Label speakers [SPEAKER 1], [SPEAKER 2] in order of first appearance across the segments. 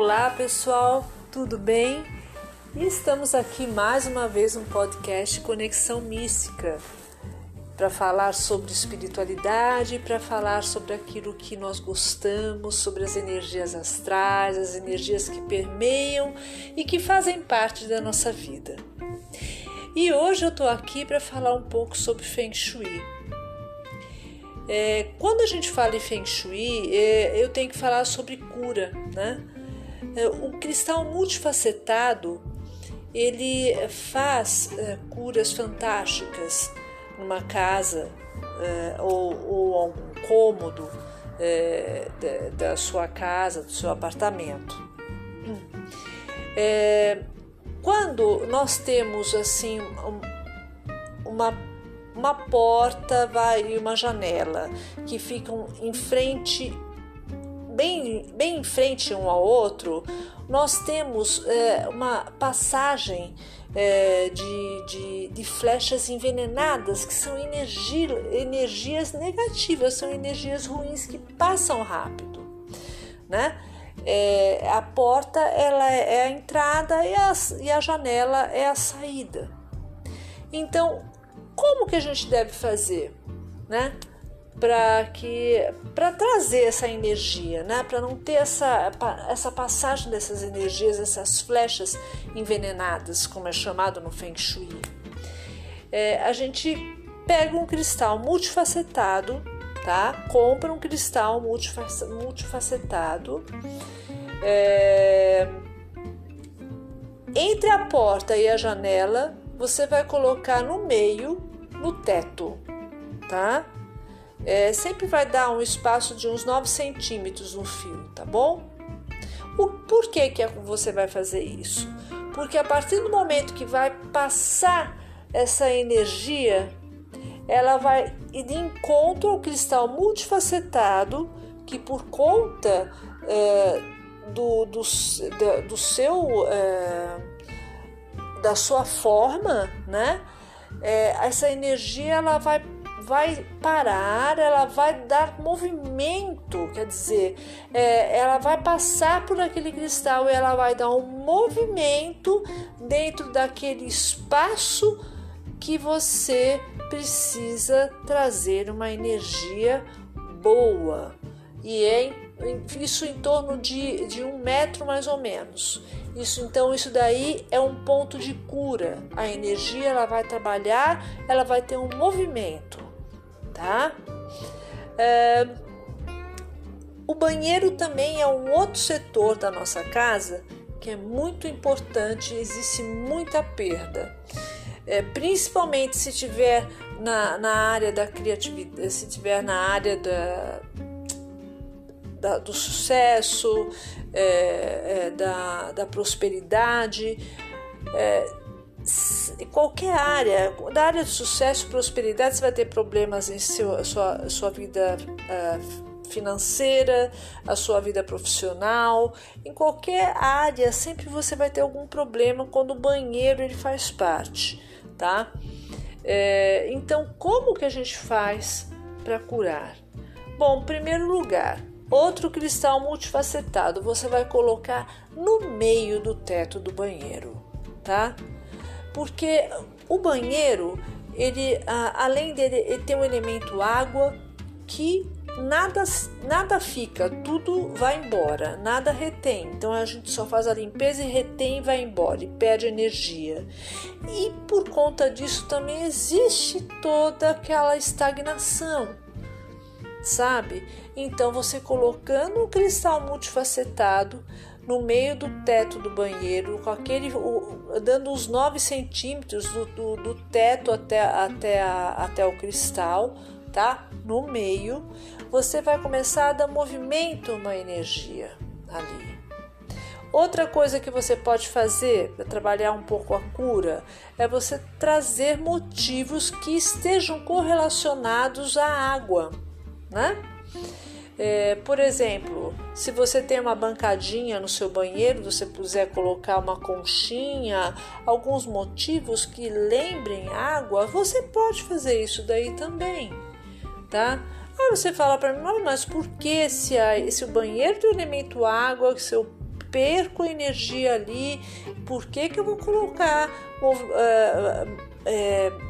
[SPEAKER 1] Olá pessoal, tudo bem? Estamos aqui mais uma vez no podcast Conexão Mística para falar sobre espiritualidade, para falar sobre aquilo que nós gostamos, sobre as energias astrais, as energias que permeiam e que fazem parte da nossa vida. E hoje eu estou aqui para falar um pouco sobre Feng Shui. É, quando a gente fala em Feng Shui, é, eu tenho que falar sobre cura, né? É, o cristal multifacetado ele faz é, curas fantásticas numa casa é, ou, ou algum cômodo é, da, sua casa, do seu apartamento. É, quando nós temos assim uma uma porta vai e uma janela que ficam em frente bem, bem em frente um ao outro, nós temos é, uma passagem é, de, de, de, flechas envenenadas, que são energia, energias negativas, são energias ruins que passam rápido. Né? É, a porta ela é a entrada e a, e a janela é a saída. Então, como que a gente deve fazer? Né? Para que para trazer essa energia, né? Para não ter essa essa passagem dessas energias, essas flechas envenenadas, como é chamado no Feng Shui. É, a gente pega um cristal multifacetado, tá? Compra um cristal multifacetado. É, entre a porta e a janela, você vai colocar no meio, no teto, tá? É, sempre vai dar um espaço de uns 9 centímetros no fio, tá bom? O, por que, que você vai fazer isso? Porque a partir do momento que vai passar essa energia, ela vai de encontro ao cristal multifacetado que por conta é, do, do, do, seu é, da sua forma, né? É, essa energia ela vai vai parar, ela vai dar movimento, quer dizer, é, ela vai passar por aquele cristal e ela vai dar um movimento dentro daquele espaço que você precisa trazer uma energia boa. E é isso em torno de, de um metro mais ou menos. Isso então isso daí é um ponto de cura. A energia ela vai trabalhar, ela vai ter um movimento tá? É, o banheiro também é um outro setor da nossa casa que é muito importante, existe muita perda. É, principalmente se tiver na, na área da criatividade, se tiver na área da, da do sucesso, é, é, da, da prosperidade. Qualquer área, da área de sucesso e prosperidade, você vai ter problemas em seu, sua, sua vida uh, financeira, a sua vida profissional, em qualquer área, sempre você vai ter algum problema quando o banheiro ele faz parte, tá? É, então, como que a gente faz para curar? Bom, em primeiro lugar, outro cristal multifacetado você vai colocar no meio do teto do banheiro, tá? Porque o banheiro, ele além dele ele tem um elemento água que nada nada fica, tudo vai embora, nada retém. Então a gente só faz a limpeza e retém e vai embora e perde energia. E por conta disso também existe toda aquela estagnação, sabe? Então você colocando um cristal multifacetado no meio do teto do banheiro, com aquele dando uns 9 centímetros do, do, do teto até, até, a, até o cristal, tá? No meio, você vai começar a dar movimento uma energia ali. Outra coisa que você pode fazer para trabalhar um pouco a cura é você trazer motivos que estejam correlacionados à água, né? É, por exemplo, se você tem uma bancadinha no seu banheiro, você puder colocar uma conchinha, alguns motivos que lembrem água, você pode fazer isso daí também, tá? Aí você fala para mim, mas por que se, a, se o banheiro tem elemento água, se eu perco energia ali. Por que, que eu vou colocar uh, uh,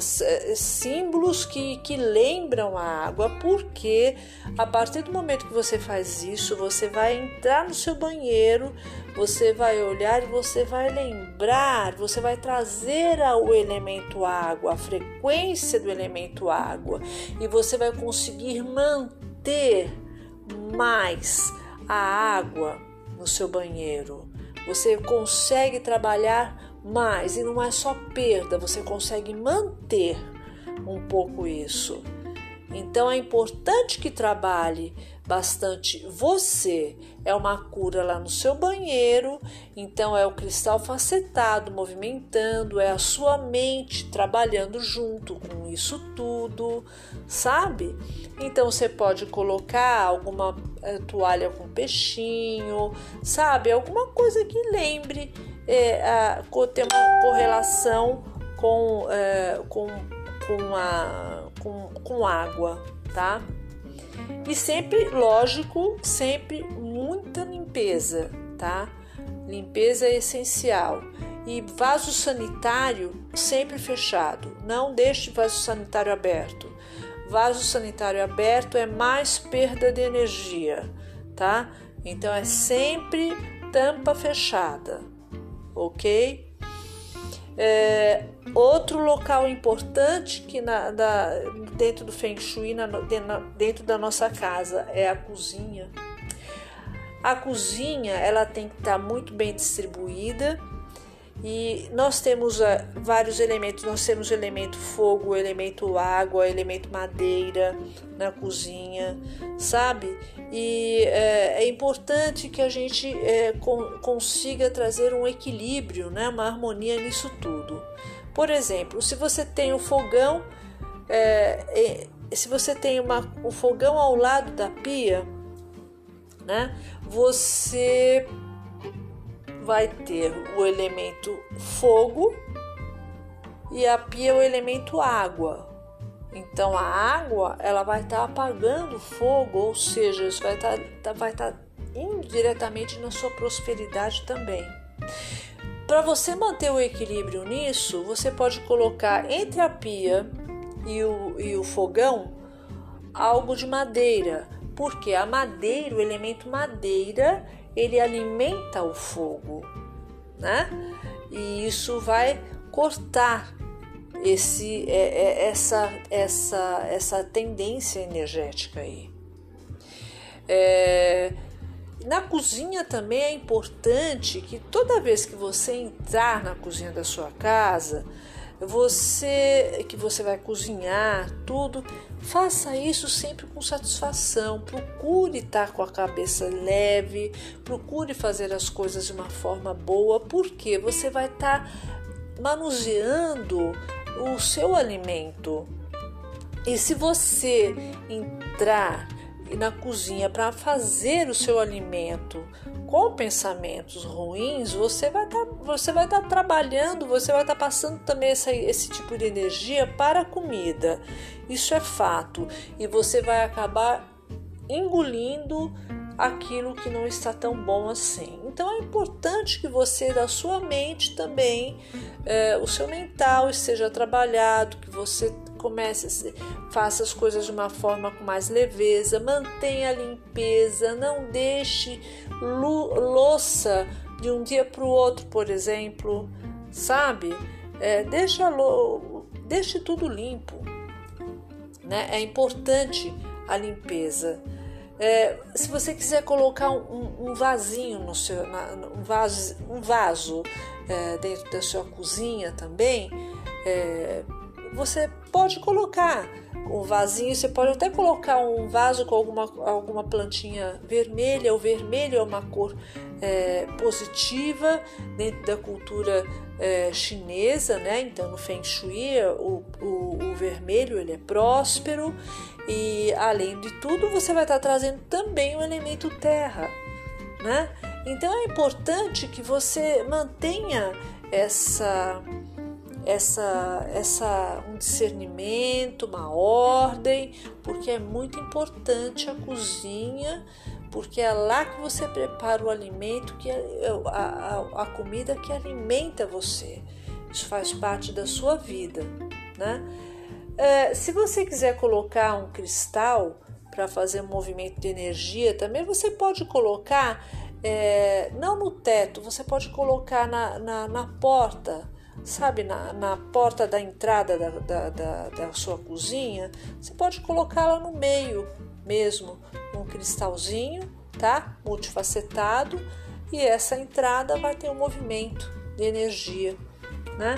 [SPEAKER 1] símbolos que, que lembram a água, porque a partir do momento que você faz isso, você vai entrar no seu banheiro, você vai olhar e você vai lembrar, você vai trazer o elemento água, a frequência do elemento água, e você vai conseguir manter mais a água no seu banheiro. Você consegue trabalhar mais e não é só perda, você consegue manter um pouco isso. Então é importante que trabalhe bastante você. É uma cura lá no seu banheiro, então é o cristal facetado movimentando, é a sua mente trabalhando junto com isso tudo, sabe? Então você pode colocar alguma é, toalha com peixinho, sabe? Alguma coisa que lembre é, a, ter uma correlação com, é, com, com, a, com, com água, tá? E sempre, lógico, sempre muita limpeza, tá? Limpeza é essencial. E vaso sanitário sempre fechado. Não deixe vaso sanitário aberto. Vaso sanitário aberto é mais perda de energia, tá? Então é sempre tampa fechada ok? É, outro local importante que na, da, dentro do Feng Shui, na, dentro da nossa casa, é a cozinha. A cozinha ela tem que estar muito bem distribuída e nós temos uh, vários elementos. Nós temos elemento fogo, elemento água, elemento madeira na cozinha, sabe? E é, é importante que a gente é, con consiga trazer um equilíbrio, né? uma harmonia nisso tudo. Por exemplo, se você tem o fogão, é, se você tem uma, o fogão ao lado da pia, né? Você vai ter o elemento fogo e a pia o elemento água. Então a água ela vai estar tá apagando o fogo, ou seja, isso vai estar tá, tá, vai tá indiretamente na sua prosperidade também. Para você manter o equilíbrio nisso, você pode colocar entre a pia e o, e o fogão algo de madeira, porque a madeira, o elemento madeira, ele alimenta o fogo, né? E isso vai cortar esse, é, é, essa, essa, essa tendência energética aí. É, na cozinha também é importante que toda vez que você entrar na cozinha da sua casa, você que você vai cozinhar tudo, faça isso sempre com satisfação. Procure estar com a cabeça leve, procure fazer as coisas de uma forma boa, porque você vai estar manuseando o seu alimento. E se você entrar na cozinha para fazer o seu alimento com pensamentos ruins, você vai estar tá, você vai tá trabalhando, você vai estar tá passando também essa, esse tipo de energia para a comida. Isso é fato. E você vai acabar engolindo aquilo que não está tão bom assim. Então é importante que você, da sua mente também, é, o seu mental esteja trabalhado, que você comece, faça as coisas de uma forma com mais leveza, mantenha a limpeza, não deixe louça de um dia para o outro, por exemplo, sabe? É, deixa, deixe tudo limpo, né? É importante a limpeza. É, se você quiser colocar um, um vasinho no seu, na, um vaso, um vaso é, dentro da sua cozinha também, é, você pode colocar um vasinho, você pode até colocar um vaso com alguma, alguma plantinha vermelha. O vermelho é uma cor é, positiva dentro da cultura é, chinesa, né? Então no Feng Shui o, o, o, vermelho ele é próspero e além de tudo você vai estar trazendo também o elemento terra, né? Então é importante que você mantenha essa essa, essa um discernimento, uma ordem, porque é muito importante a cozinha porque é lá que você prepara o alimento, que é, a, a, a comida que alimenta você. Isso faz parte da sua vida, né? É, se você quiser colocar um cristal para fazer um movimento de energia, também você pode colocar, é, não no teto, você pode colocar na, na, na porta, sabe, na, na, porta da entrada da, da, da, da sua cozinha, você pode colocá-la no meio mesmo, um cristalzinho, tá? Multifacetado, e essa entrada vai ter um movimento de energia, né?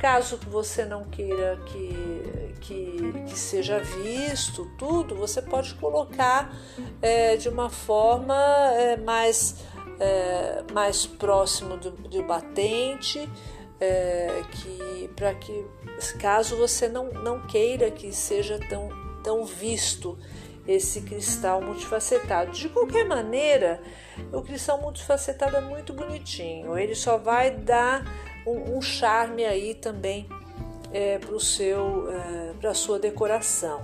[SPEAKER 1] Caso você não queira que, que, que seja visto tudo, você pode colocar é, de uma forma é, mais, é, mais próximo do, do batente, é, que para que caso você não, não queira que seja tão, tão visto esse cristal multifacetado. De qualquer maneira, o cristal multifacetado é muito bonitinho, ele só vai dar um, um charme aí também é, para é, a sua decoração.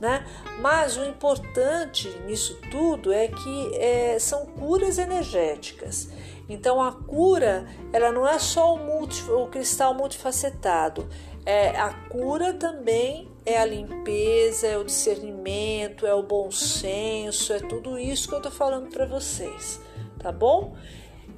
[SPEAKER 1] Né? Mas o importante nisso tudo é que é, são curas energéticas. Então a cura ela não é só o, multi, o cristal multifacetado, é, a cura também é a limpeza, é o discernimento, é o bom senso, é tudo isso que eu estou falando para vocês, tá bom?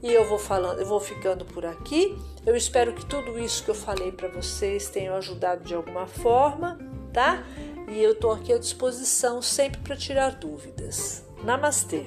[SPEAKER 1] E eu vou falando, eu vou ficando por aqui. Eu espero que tudo isso que eu falei para vocês tenha ajudado de alguma forma, tá? E eu estou aqui à disposição sempre para tirar dúvidas. Namastê!